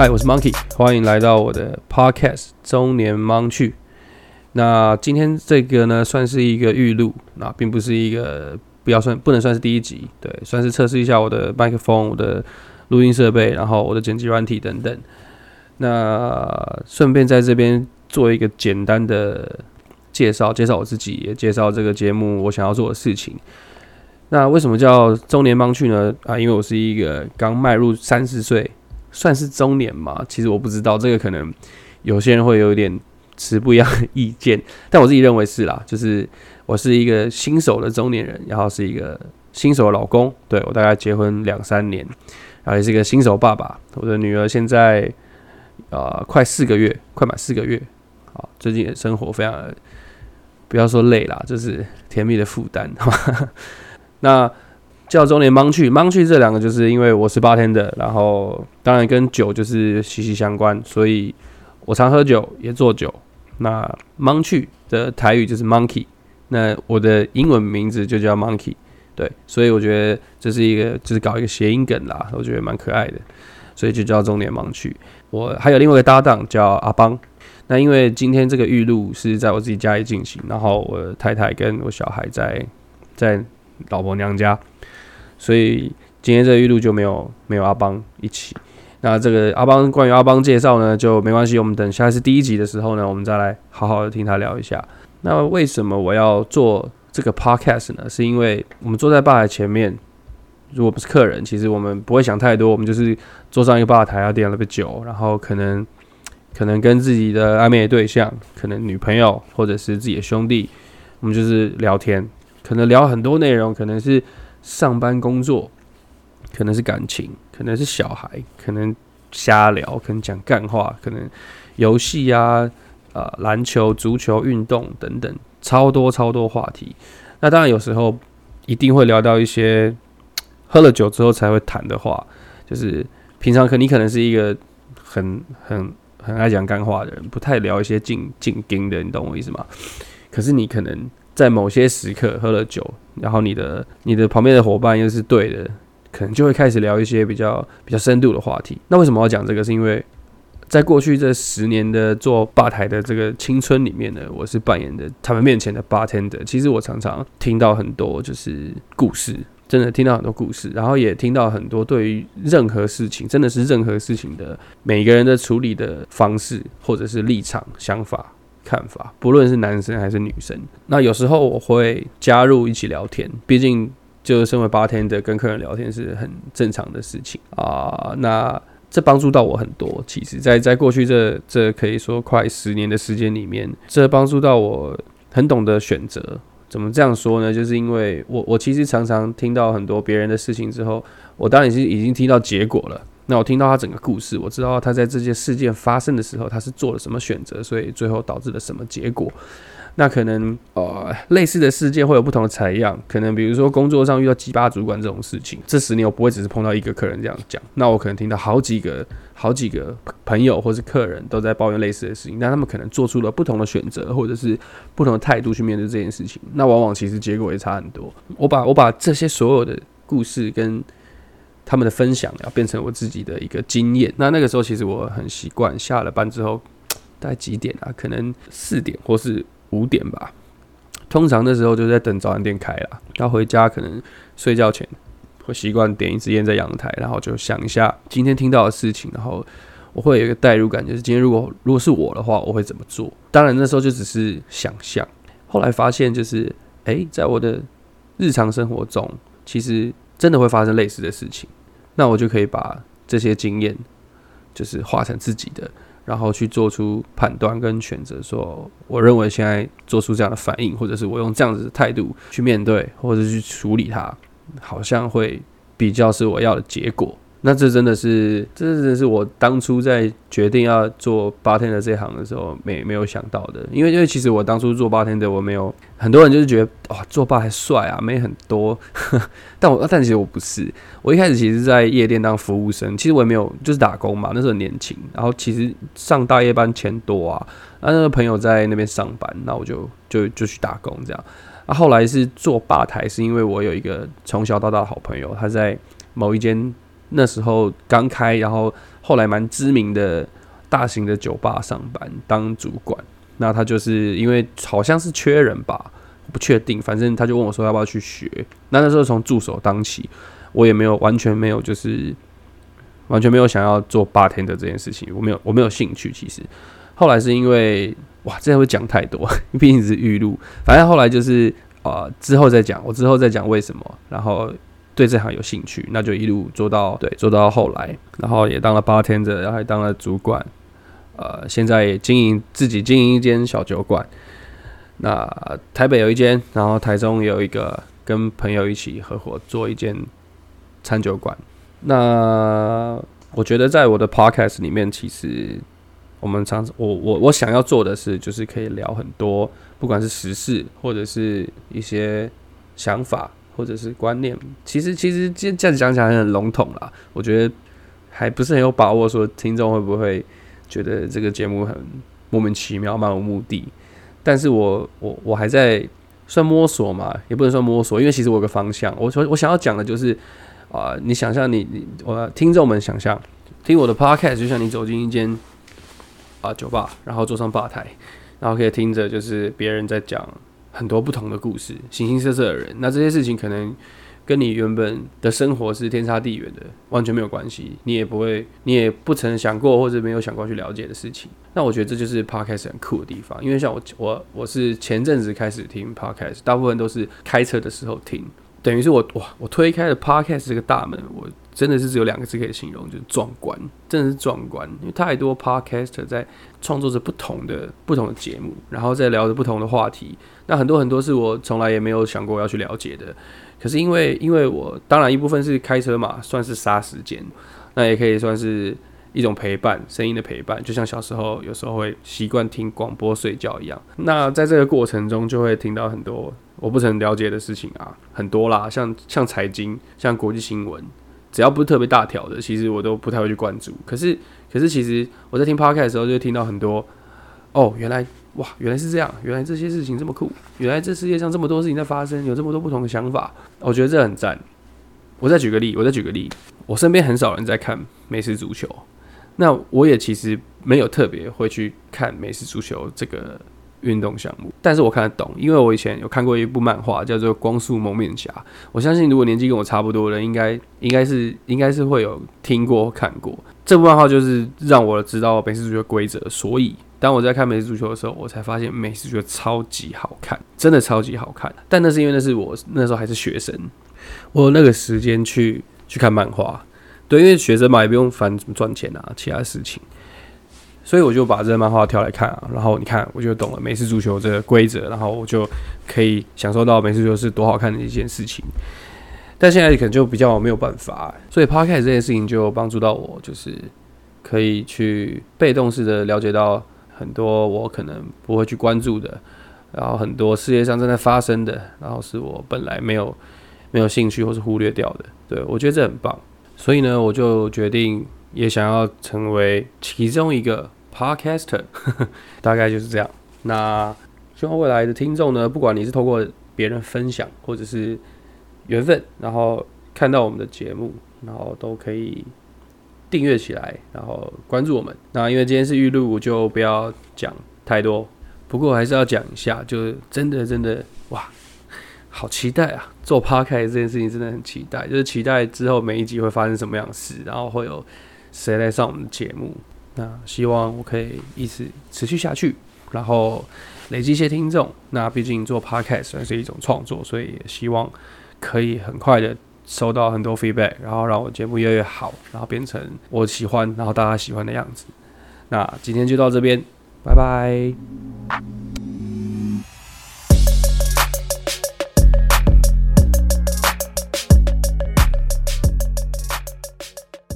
嗨，我是 Monkey，欢迎来到我的 Podcast 中年盲趣。那今天这个呢，算是一个预录，那并不是一个不要算，不能算是第一集，对，算是测试一下我的麦克风、我的录音设备，然后我的剪辑软体等等。那顺便在这边做一个简单的介绍，介绍我自己，也介绍这个节目我想要做的事情。那为什么叫中年盲趣呢？啊，因为我是一个刚迈入三十岁，算是中年嘛。其实我不知道这个，可能有些人会有点持不一样的意见，但我自己认为是啦。就是我是一个新手的中年人，然后是一个新手的老公。对我大概结婚两三年，然后也是一个新手爸爸。我的女儿现在啊快四个月，快满四个月。好，最近的生活非常的，不要说累啦，就是甜蜜的负担。那叫中年盲去盲去这两个，就是因为我是八天的，然后当然跟酒就是息息相关，所以我常喝酒也做酒。那盲去的台语就是 monkey，那我的英文名字就叫 monkey，对，所以我觉得这是一个就是搞一个谐音梗啦，我觉得蛮可爱的，所以就叫中年盲去。我还有另外一个搭档叫阿邦，那因为今天这个预录是在我自己家里进行，然后我太太跟我小孩在在。老婆娘家，所以今天这个预录就没有没有阿邦一起。那这个阿邦关于阿邦介绍呢，就没关系，我们等下次第一集的时候呢，我们再来好好的听他聊一下。那为什么我要做这个 podcast 呢？是因为我们坐在吧台前面，如果不是客人，其实我们不会想太多，我们就是坐上一个吧台，要点了杯酒，然后可能可能跟自己的暧昧对象，可能女朋友或者是自己的兄弟，我们就是聊天。可能聊很多内容，可能是上班工作，可能是感情，可能是小孩，可能瞎聊，可能讲干话，可能游戏啊，呃，篮球、足球、运动等等，超多超多话题。那当然有时候一定会聊到一些喝了酒之后才会谈的话，就是平常可你可能是一个很很很爱讲干话的人，不太聊一些近近经的，你懂我意思吗？可是你可能。在某些时刻喝了酒，然后你的你的旁边的伙伴又是对的，可能就会开始聊一些比较比较深度的话题。那为什么要讲这个？是因为在过去这十年的做吧台的这个青春里面呢，我是扮演的他们面前的 bartender。其实我常常听到很多就是故事，真的听到很多故事，然后也听到很多对于任何事情，真的是任何事情的每个人的处理的方式，或者是立场想法。看法，不论是男生还是女生，那有时候我会加入一起聊天，毕竟就身为八天的跟客人聊天是很正常的事情啊。那这帮助到我很多，其实，在在过去这这可以说快十年的时间里面，这帮助到我很懂得选择。怎么这样说呢？就是因为我我其实常常听到很多别人的事情之后，我当然是已经听到结果了。那我听到他整个故事，我知道他在这件事件发生的时候，他是做了什么选择，所以最后导致了什么结果。那可能呃类似的事件会有不同的采样，可能比如说工作上遇到鸡巴主管这种事情，这十年我不会只是碰到一个客人这样讲，那我可能听到好几个、好几个朋友或是客人都在抱怨类似的事情，但他们可能做出了不同的选择，或者是不同的态度去面对这件事情，那往往其实结果也差很多。我把我把这些所有的故事跟他们的分享要变成我自己的一个经验。那那个时候，其实我很习惯下了班之后，大概几点啊？可能四点或是五点吧。通常那时候就在等早餐店开了，要回家可能睡觉前会习惯点一支烟在阳台，然后就想一下今天听到的事情，然后我会有一个代入感，就是今天如果如果是我的话，我会怎么做？当然那时候就只是想象。后来发现，就是诶，在我的日常生活中，其实真的会发生类似的事情。那我就可以把这些经验，就是化成自己的，然后去做出判断跟选择。说，我认为现在做出这样的反应，或者是我用这样子的态度去面对，或者去处理它，好像会比较是我要的结果。那这真的是，这真的是我当初在决定要做八天的这行的时候，没没有想到的。因为，因为其实我当初做八天的，我没有很多人就是觉得哇，做八还帅啊，没很多。但我，但其实我不是。我一开始其实，在夜店当服务生，其实我也没有，就是打工嘛。那时候年轻，然后其实上大夜班钱多啊。那那个朋友在那边上班，那我就就就去打工这样。那后来是做吧台，是因为我有一个从小到大的好朋友，他在某一间。那时候刚开，然后后来蛮知名的大型的酒吧上班当主管。那他就是因为好像是缺人吧，不确定，反正他就问我说要不要去学。那那时候从助手当起，我也没有完全没有就是完全没有想要做八天的这件事情，我没有我没有兴趣。其实后来是因为哇，这样会讲太多，毕竟是预录。反正后来就是啊，之后再讲，我之后再讲为什么，然后对这行有兴趣，那就一路做到对做到后来，然后也当了八天的，然后还当了主管。呃，现在也经营自己经营一间小酒馆。那台北有一间，然后台中有一个，跟朋友一起合伙做一间餐酒馆。那我觉得在我的 podcast 里面，其实我们常我我我想要做的是，就是可以聊很多，不管是时事或者是一些想法或者是观念。其实其实这这样讲起来很笼统啦，我觉得还不是很有把握，说听众会不会觉得这个节目很莫名其妙、漫无目的。但是我我我还在算摸索嘛，也不能算摸索，因为其实我有个方向。我说我想要讲的就是啊，你想象你你我听众们想象听我的 podcast，就像你走进一间啊酒吧，然后坐上吧台，然后可以听着就是别人在讲很多不同的故事，形形色色的人。那这些事情可能。跟你原本的生活是天差地远的，完全没有关系。你也不会，你也不曾想过或者没有想过去了解的事情。那我觉得这就是 podcast 很酷的地方。因为像我，我我是前阵子开始听 podcast，大部分都是开车的时候听。等于是我哇，我推开了 podcast 这个大门，我真的是只有两个字可以形容，就是壮观，真的是壮观。因为太多 podcaster 在创作着不同的不同的节目，然后在聊着不同的话题。那很多很多是我从来也没有想过要去了解的。可是因为，因为我当然一部分是开车嘛，算是杀时间，那也可以算是一种陪伴，声音的陪伴，就像小时候有时候会习惯听广播睡觉一样。那在这个过程中，就会听到很多我不曾了解的事情啊，很多啦，像像财经，像国际新闻，只要不是特别大条的，其实我都不太会去关注。可是，可是其实我在听 podcast 的时候，就听到很多，哦，原来。哇，原来是这样！原来这些事情这么酷！原来这世界上这么多事情在发生，有这么多不同的想法，我觉得这很赞。我再举个例，我再举个例，我身边很少人在看美式足球，那我也其实没有特别会去看美式足球这个运动项目，但是我看得懂，因为我以前有看过一部漫画叫做《光速蒙面侠》，我相信如果年纪跟我差不多的人，应该应该是应该是会有听过看过这部漫画，就是让我知道美式足球规则，所以。当我在看美式足球的时候，我才发现美式足球超级好看，真的超级好看。但那是因为那是我那时候还是学生，我有那个时间去去看漫画。对，因为学生嘛也不用烦怎么赚钱啊，其他事情，所以我就把这个漫画挑来看啊。然后你看，我就懂了美式足球这个规则，然后我就可以享受到美式足球是多好看的一件事情。但现在可能就比较没有办法，所以 p o c a s t 这件事情就帮助到我，就是可以去被动式的了解到。很多我可能不会去关注的，然后很多世界上正在发生的，然后是我本来没有没有兴趣或是忽略掉的，对我觉得这很棒，所以呢，我就决定也想要成为其中一个 podcaster，大概就是这样。那希望未来的听众呢，不管你是透过别人分享或者是缘分，然后看到我们的节目，然后都可以。订阅起来，然后关注我们。那因为今天是预录，我就不要讲太多。不过还是要讲一下，就是真的真的哇，好期待啊！做 p o d c a s 这件事情真的很期待，就是期待之后每一集会发生什么样的事，然后会有谁来上我们的节目。那希望我可以一直持续下去，然后累积一些听众。那毕竟做 podcast 算是一种创作，所以也希望可以很快的。收到很多 feedback，然后让我节目越来越好，然后变成我喜欢，然后大家喜欢的样子。那今天就到这边，拜拜。